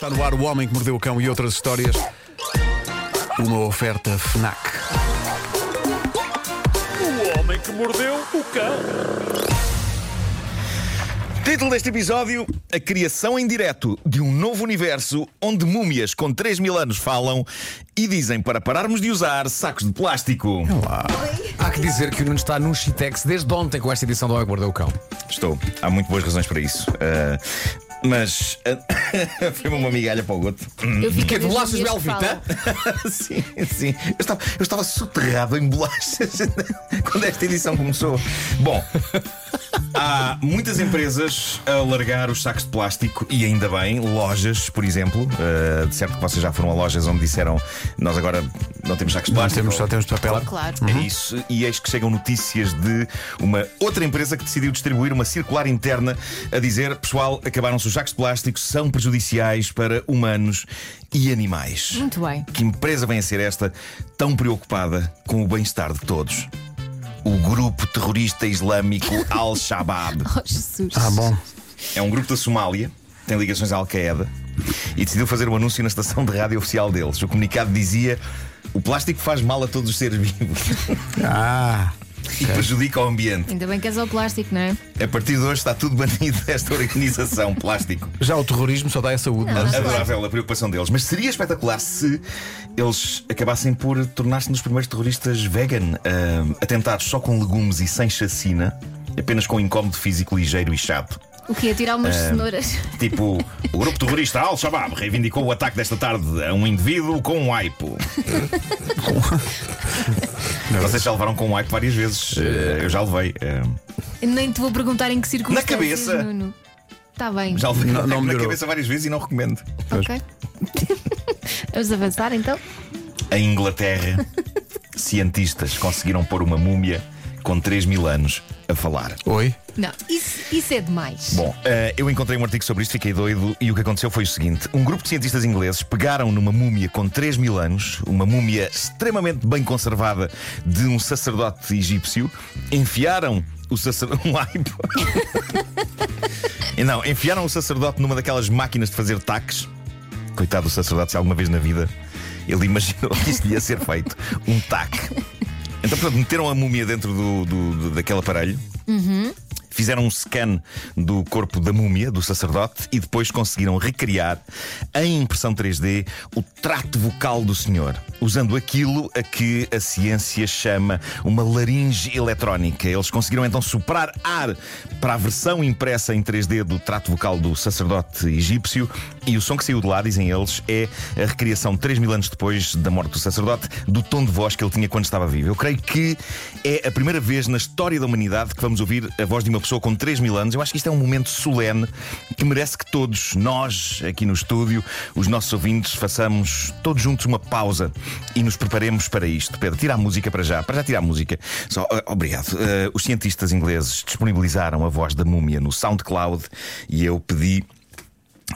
Está no ar o Homem que Mordeu o Cão e outras histórias. Uma oferta FNAC. O homem que mordeu o cão. Título deste episódio: A criação em direto de um novo universo onde múmias com 3 mil anos falam e dizem para pararmos de usar sacos de plástico. Há que dizer que o Nuno está num Shitex desde ontem com esta edição do Homem que Mordeu o Cão. Estou. Há muito boas razões para isso. Ah, mas ah, foi uma migalha para o outro. Eu fico Que é de bolachas as minhas Belvita? sim, sim. Eu estava, eu estava soterrado em bolachas quando esta edição começou. Bom, há muitas empresas a largar os sacos de plástico e ainda bem, lojas, por exemplo. Uh, de certo que vocês já foram a lojas onde disseram nós agora não temos sacos de Não plástico. temos, só temos papel. Claro. É isso, e eis que chegam notícias de uma outra empresa que decidiu distribuir uma circular interna a dizer: pessoal, acabaram-se os sacos de plástico, são prejudiciais para humanos e animais. Muito bem. Que empresa vem a ser esta tão preocupada com o bem-estar de todos? O grupo terrorista islâmico Al-Shabaab. Oh, Jesus. Ah, bom. É um grupo da Somália, tem ligações à Al-Qaeda e decidiu fazer um anúncio na estação de rádio oficial deles. O comunicado dizia: o plástico faz mal a todos os seres vivos Ah, e prejudica o ambiente. Ainda bem que és ao plástico, não é? A partir de hoje está tudo banido desta organização plástico. já o terrorismo só dá a saúde. não é? Adorável a preocupação deles, mas seria espetacular se eles acabassem por tornar-se nos primeiros terroristas vegan, ah, atentados só com legumes e sem chacina, apenas com incómodo físico ligeiro e chato. O que é tirar umas cenouras? Tipo, o grupo terrorista Al-Shabaab reivindicou o ataque desta tarde a um indivíduo com um aipo. Vocês já levaram com um aipo várias vezes. Eh, Eu já levei. eh, Nem te vou perguntar em que circunstâncias, cabeça. Nuno. Está bem. Já levei Não- não na melhorou. cabeça várias vezes e não recomendo. Ok. Vamos avançar então? Em Inglaterra, cientistas conseguiram pôr uma múmia com 3 mil anos a falar. Oi? Não, isso, isso é demais. Bom, eh, eu encontrei um artigo sobre isto, fiquei doido e o que aconteceu foi o seguinte: um grupo de cientistas ingleses pegaram numa múmia com 3 mil anos, uma múmia extremamente bem conservada de um sacerdote egípcio, enfiaram o sacerdote. Um aipo. E Não, enfiaram o sacerdote numa daquelas máquinas de fazer taques. Coitado do sacerdote, se alguma vez na vida ele imaginou que isto ia ser feito. Um taque. Então, portanto, meteram a múmia dentro do, do- do- daquele aparelho. Fizeram um scan do corpo da múmia, do sacerdote, e depois conseguiram recriar em impressão 3D o trato vocal do senhor, usando aquilo a que a ciência chama uma laringe eletrónica. Eles conseguiram então soprar ar para a versão impressa em 3D do trato vocal do sacerdote egípcio, e o som que saiu de lá, dizem eles, é a recriação 3 mil anos depois da morte do sacerdote do tom de voz que ele tinha quando estava vivo. Eu creio que é a primeira vez na história da humanidade que vamos ouvir a voz de uma pessoa com 3 mil anos. Eu acho que isto é um momento solene que merece que todos, nós aqui no estúdio, os nossos ouvintes, façamos todos juntos uma pausa e nos preparemos para isto. Pedro, tira a música para já. Para já tirar a música. Só, ah, obrigado. Ah, os cientistas ingleses disponibilizaram a voz da múmia no SoundCloud e eu pedi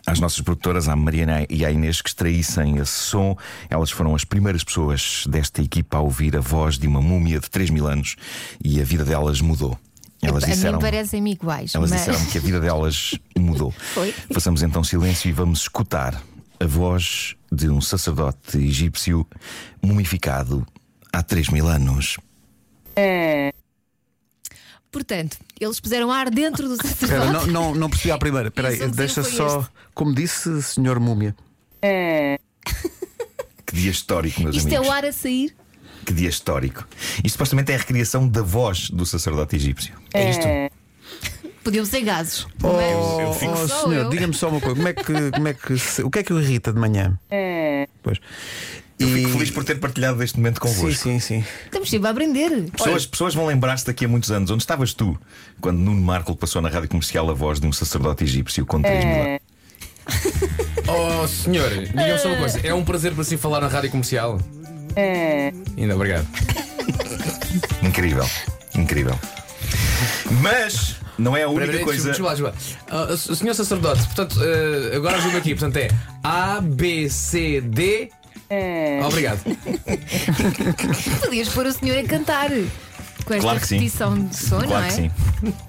às nossas produtoras, à Mariana e à Inês, que extraíssem esse som. Elas foram as primeiras pessoas desta equipa a ouvir a voz de uma múmia de 3 mil anos e a vida delas mudou. Elas a disseram. mim parecem-me iguais. Elas mas... disseram que a vida delas mudou. Foi. Façamos então silêncio e vamos escutar a voz de um sacerdote egípcio mumificado há 3 mil anos. Portanto, eles puseram ar dentro do sacerdote. não, não, não percebi à primeira. Espera aí, deixa só. este. Como disse, senhor Múmia. Que dia histórico, meus Isto é amigos. o ar a sair. Que dia histórico. Isto supostamente é a recriação da voz do sacerdote egípcio. É isto? Podiam ser gases. Oh, é? oh, Sou senhor, eu. diga-me só uma coisa. Como é que, como é que se- o que é que o irrita de manhã? Pois. Eu E- fico feliz por ter partilhado este momento Sim, convosco. sim, sim. Estamos sempre a aprender. Pessoas, pessoas vão lembrar-se daqui a muitos anos. Onde estavas tu quando Nuno Marco passou na rádio comercial a voz de um sacerdote egípcio com 3 mil anos? Oh, senhor, diga-me só uma coisa. É um prazer para si falar na rádio comercial? Ainda obrigado. Incrível, incrível. Mas não é a única Peraí, coisa. Desculpa, desculpa, desculpa. O senhor sacerdote, portanto, ah, agora ajuda aqui. Portanto, é A, B, C, D. Obrigado. Podias pôr o senhor a cantar. Com esta Claro que sim. repetição de som, não Claro é? que sim.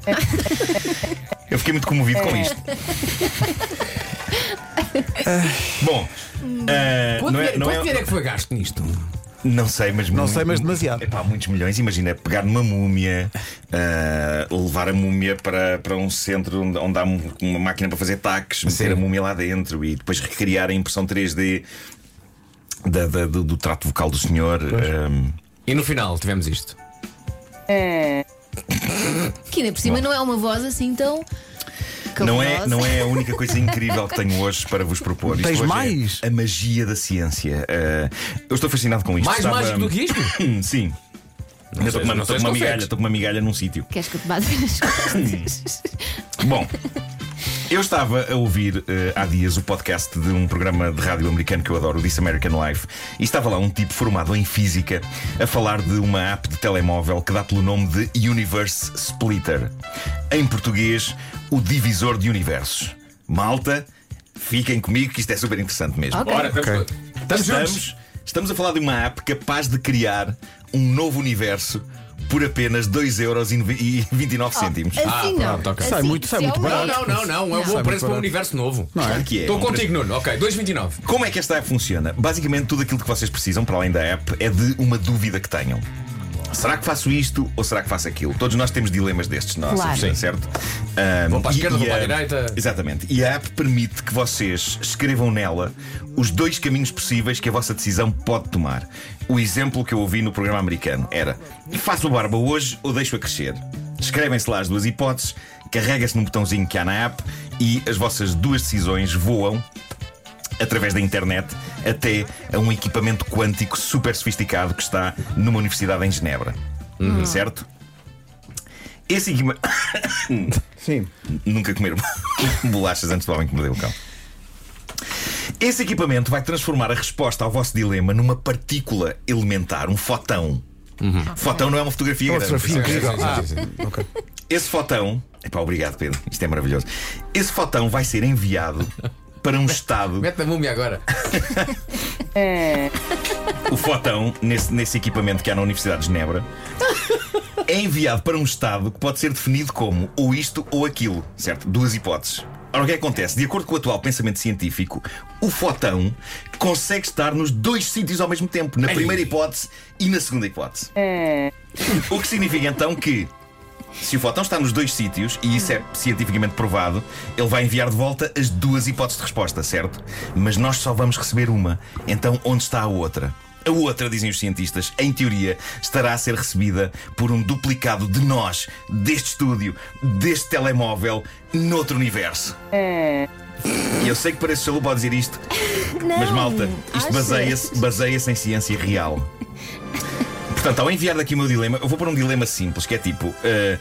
Eu fiquei muito comovido com isto. Bom, ah, Quanto, não, é, dinheiro- não, quanto é- dinheiro é que foi gasto nisto? não sei, mas Não sei, mas demasiado. Epá, muitos milhões. Imagina pegar numa múmia, ah, levar a múmia para, para um centro onde, onde há um- uma máquina para fazer taques, meter Sim. a múmia lá dentro e depois recriar a impressão 3D da- da- do, do trato vocal do senhor. ah, E no final tivemos isto. Que ainda por cima não é uma voz assim tão. Não é, não é a única coisa incrível que tenho hoje para vos propor. Isto Tens hoje é mais? a magia da ciência. Ah, eu estou fascinado com isto. Mais Estava- mágico do que isto? Sim. Não estou com uma, migalha, estou com uma migalha num sítio. Queres que eu te bate nas costas? Bom, eu estava a ouvir eh, há dias o podcast de um programa de rádio americano que eu adoro, o This American Life, e estava lá um tipo formado em física a falar de uma app de telemóvel que dá pelo nome de Universe Splitter. Em português, o divisor de universos. Malta, fiquem comigo que isto é super interessante mesmo. Ok. Ora, estamos. Estamos, estamos a falar de uma app capaz de criar um novo universo por apenas 2,29€. cêntimos. Assim não. pronto, ok. Assim, Sai muito- sai se é muito uma- barato. Não, não, não, não. É um bom Sai preço muito para um barato. universo novo. Não é? Claro que é. Estou contigo, Nuno. Ok, 2,29. Como é que esta app funciona? Basicamente, tudo aquilo que vocês precisam, para além da app, é de uma dúvida que tenham. Será que faço isto ou será que faço aquilo? Todos nós temos dilemas destes, não Claro. Sim, certo? Ahm, Vou para a esquerda, e vou para a a- direita. Exatamente. E a app permite que vocês escrevam nela os dois caminhos possíveis que a vossa decisão pode tomar. O exemplo que eu ouvi no programa americano era: faço a barba hoje ou deixo-a crescer? Escrevem-se lá as duas hipóteses, carrega-se num botãozinho que há na app e as vossas duas decisões voam através da internet até a um equipamento quântico super sofisticado que está numa universidade em Genebra. Certo? Esse equipamento. Sim. Nunca comer bolachas antes do homem que mordeu o cão. Esse equipamento vai transformar a resposta ao vosso dilema numa partícula elementar, um fotão. Fotão não é uma fotografia É uma grande. fotografia incrível. sim. Ah, ok. Esse fotão. Epá, obrigado, Pedro. Isto é maravilhoso. Esse fotão vai ser enviado para um estado. Mete a múmia agora. O fotão, nesse, nesse equipamento que há na Universidade de Genebra, é enviado para um estado que pode ser definido como ou isto ou aquilo, certo? Duas hipóteses. Ora, o que acontece? De acordo com o atual pensamento científico, o fotão consegue estar nos dois sítios ao mesmo tempo, na Ei. primeira hipótese e na segunda hipótese. O que significa então que. Se o fotão está nos dois sítios, e isso é cientificamente provado, ele vai enviar de volta as duas hipóteses de resposta, certo? Mas nós só vamos receber uma. Então, onde está a outra? A outra, dizem os cientistas, em teoria, estará a ser recebida por um duplicado de nós, deste estúdio, deste telemóvel, noutro universo. E eu sei que parece chalupa dizer isto, mas malta, isto baseia-se baseia em ciência real. Portanto, ao enviar daqui o meu dilema, eu vou pôr um dilema simples, que é tipo: eh,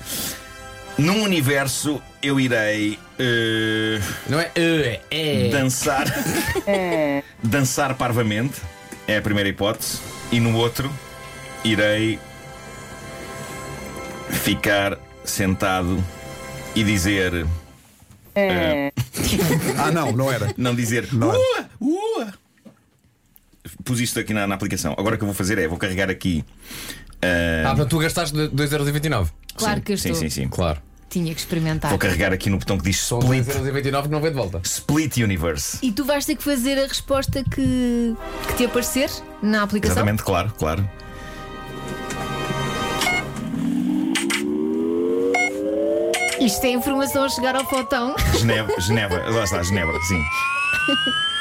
num universo eu irei eh, Não é? É. é. dançar, dançar parvamente, é a primeira hipótese, e no outro irei ficar sentado e dizer, Ah, não, não era. não dizer, Não é. ua, ua. Pus isto aqui na, na aplicação. Agora o que eu vou fazer é, vou carregar aqui. eh, Ah, portanto, tu gastaste 2,29€. Claro que eu sim, estou. sim, sim. Claro. Tinha que experimentar. Vou carregar aqui no botão que diz São Split, 2,29€ que não vem de volta. Split Universe. E tu vais ter que fazer a resposta que, que te aparecer na aplicação? Exatamente, claro, claro. Isto é informação a chegar ao fotão. Genebra, Genebra, lá está, Genebra, sim.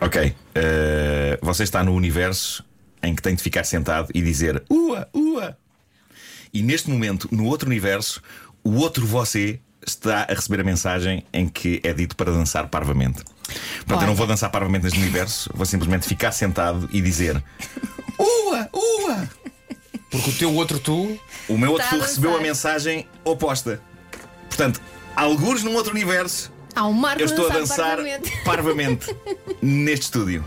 Ok. eh, você está no universo em que tem de ficar sentado e dizer Ua, ua. E neste momento, no outro universo, o outro você está a receber a mensagem em que é dito para dançar parvamente. Portanto, eu não vou dançar parvamente neste universo, vou simplesmente ficar sentado e dizer Ua, ua. Porque o teu outro tu. O meu outro tu recebeu a mensagem oposta. Portanto, alguns num outro universo, Há um marco eu estou a dançar parvamente. parvamente neste estúdio.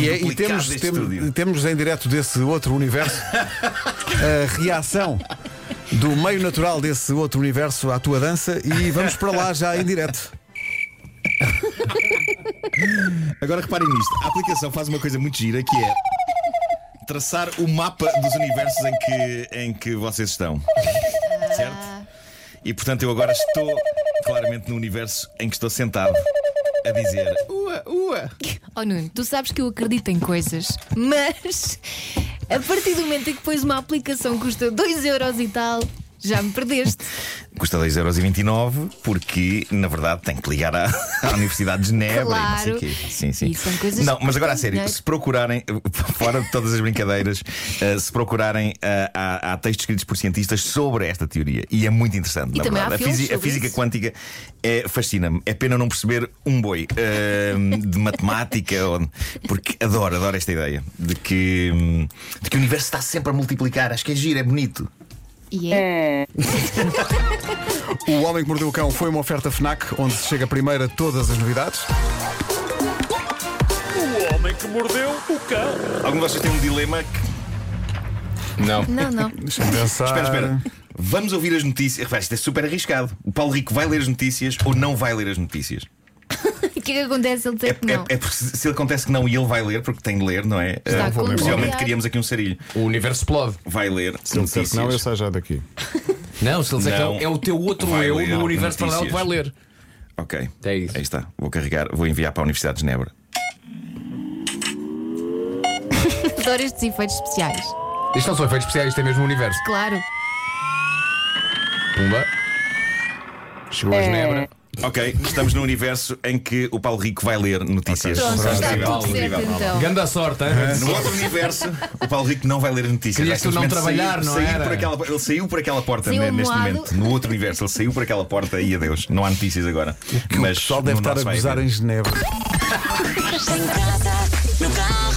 E, é- e temos, temos, temos em direto desse outro universo a reação do meio natural desse outro universo à tua dança e vamos para lá já em direto. Agora reparem nisto: a aplicação faz uma coisa muito gira que é traçar o mapa dos universos em que, em que vocês estão. Certo? E portanto eu agora estou claramente no universo em que estou sentado a dizer ua, ua. Oh Nuno, tu sabes que eu acredito em coisas, mas a partir do momento em que pões uma aplicação que custa 2 euros e tal, já me perdeste. Custa 2,29€ porque, na verdade, tem que ligar à, à Universidade de Genebra e não sei o Claro. quê. Sim, sim. Não, mas agora a sério, dinheiro. se procurarem, fora de todas as brincadeiras, eh, se procurarem, eh, há, há textos escritos por cientistas sobre esta teoria e é muito interessante. E na verdade. a, fisi- a física isso. quântica é, fascina-me. É pena não perceber um boi eh, de matemática, porque adoro, adoro esta ideia de que, hum, de que o universo está sempre a multiplicar. Acho que é giro, é bonito. E é. O Homem que Mordeu o Cão foi uma oferta FNAC, onde se chega primeiro a todas as novidades. O homem que mordeu o cão. Algum de vocês tem um dilema que Não. Não, não. Deixa-me pensar. Espera, espera. Vamos ouvir as notícias. Repara, Isto é super arriscado. O Paulo Rico vai ler as notícias ou não vai ler as notícias? O que é que acontece? Ele É, tem que não. é- é porque se se acontece que não e ele vai ler, porque tem de ler, não é? Uh, com Possivelmente um criamos aqui um sarilho. O universo explode. Vai ler Se ele disser que não, eu saio já daqui. Não, se ele disser que Não. é o teu outro eu no universo paralelo que vai ler. Ok. É isso. Aí está. Vou carregar, vou enviar para a Universidade de Genebra. Adoro estes efeitos especiais. Isto não são efeitos especiais, isto é mesmo o universo. Claro. Pumba. Chegou a Genebra. Ok, estamos no universo em que o Paulo Rico vai ler notícias. Pronto, está Incrível, tudo certo incrível. então. Ganda sorte, hein? No outro universo, o Paulo Rico não vai ler as notícias. Querias Vai tu não simplesmente trabalhar, não era? Por aquela, ele saiu por aquela porta Saiu ne- neste amuado. momento. No outro universo, ele saiu por aquela porta e adeus. Não há notícias agora. O Mas pessoal deve no estar nosso a vai gozar haver. em Genebra. Em casa, no carro.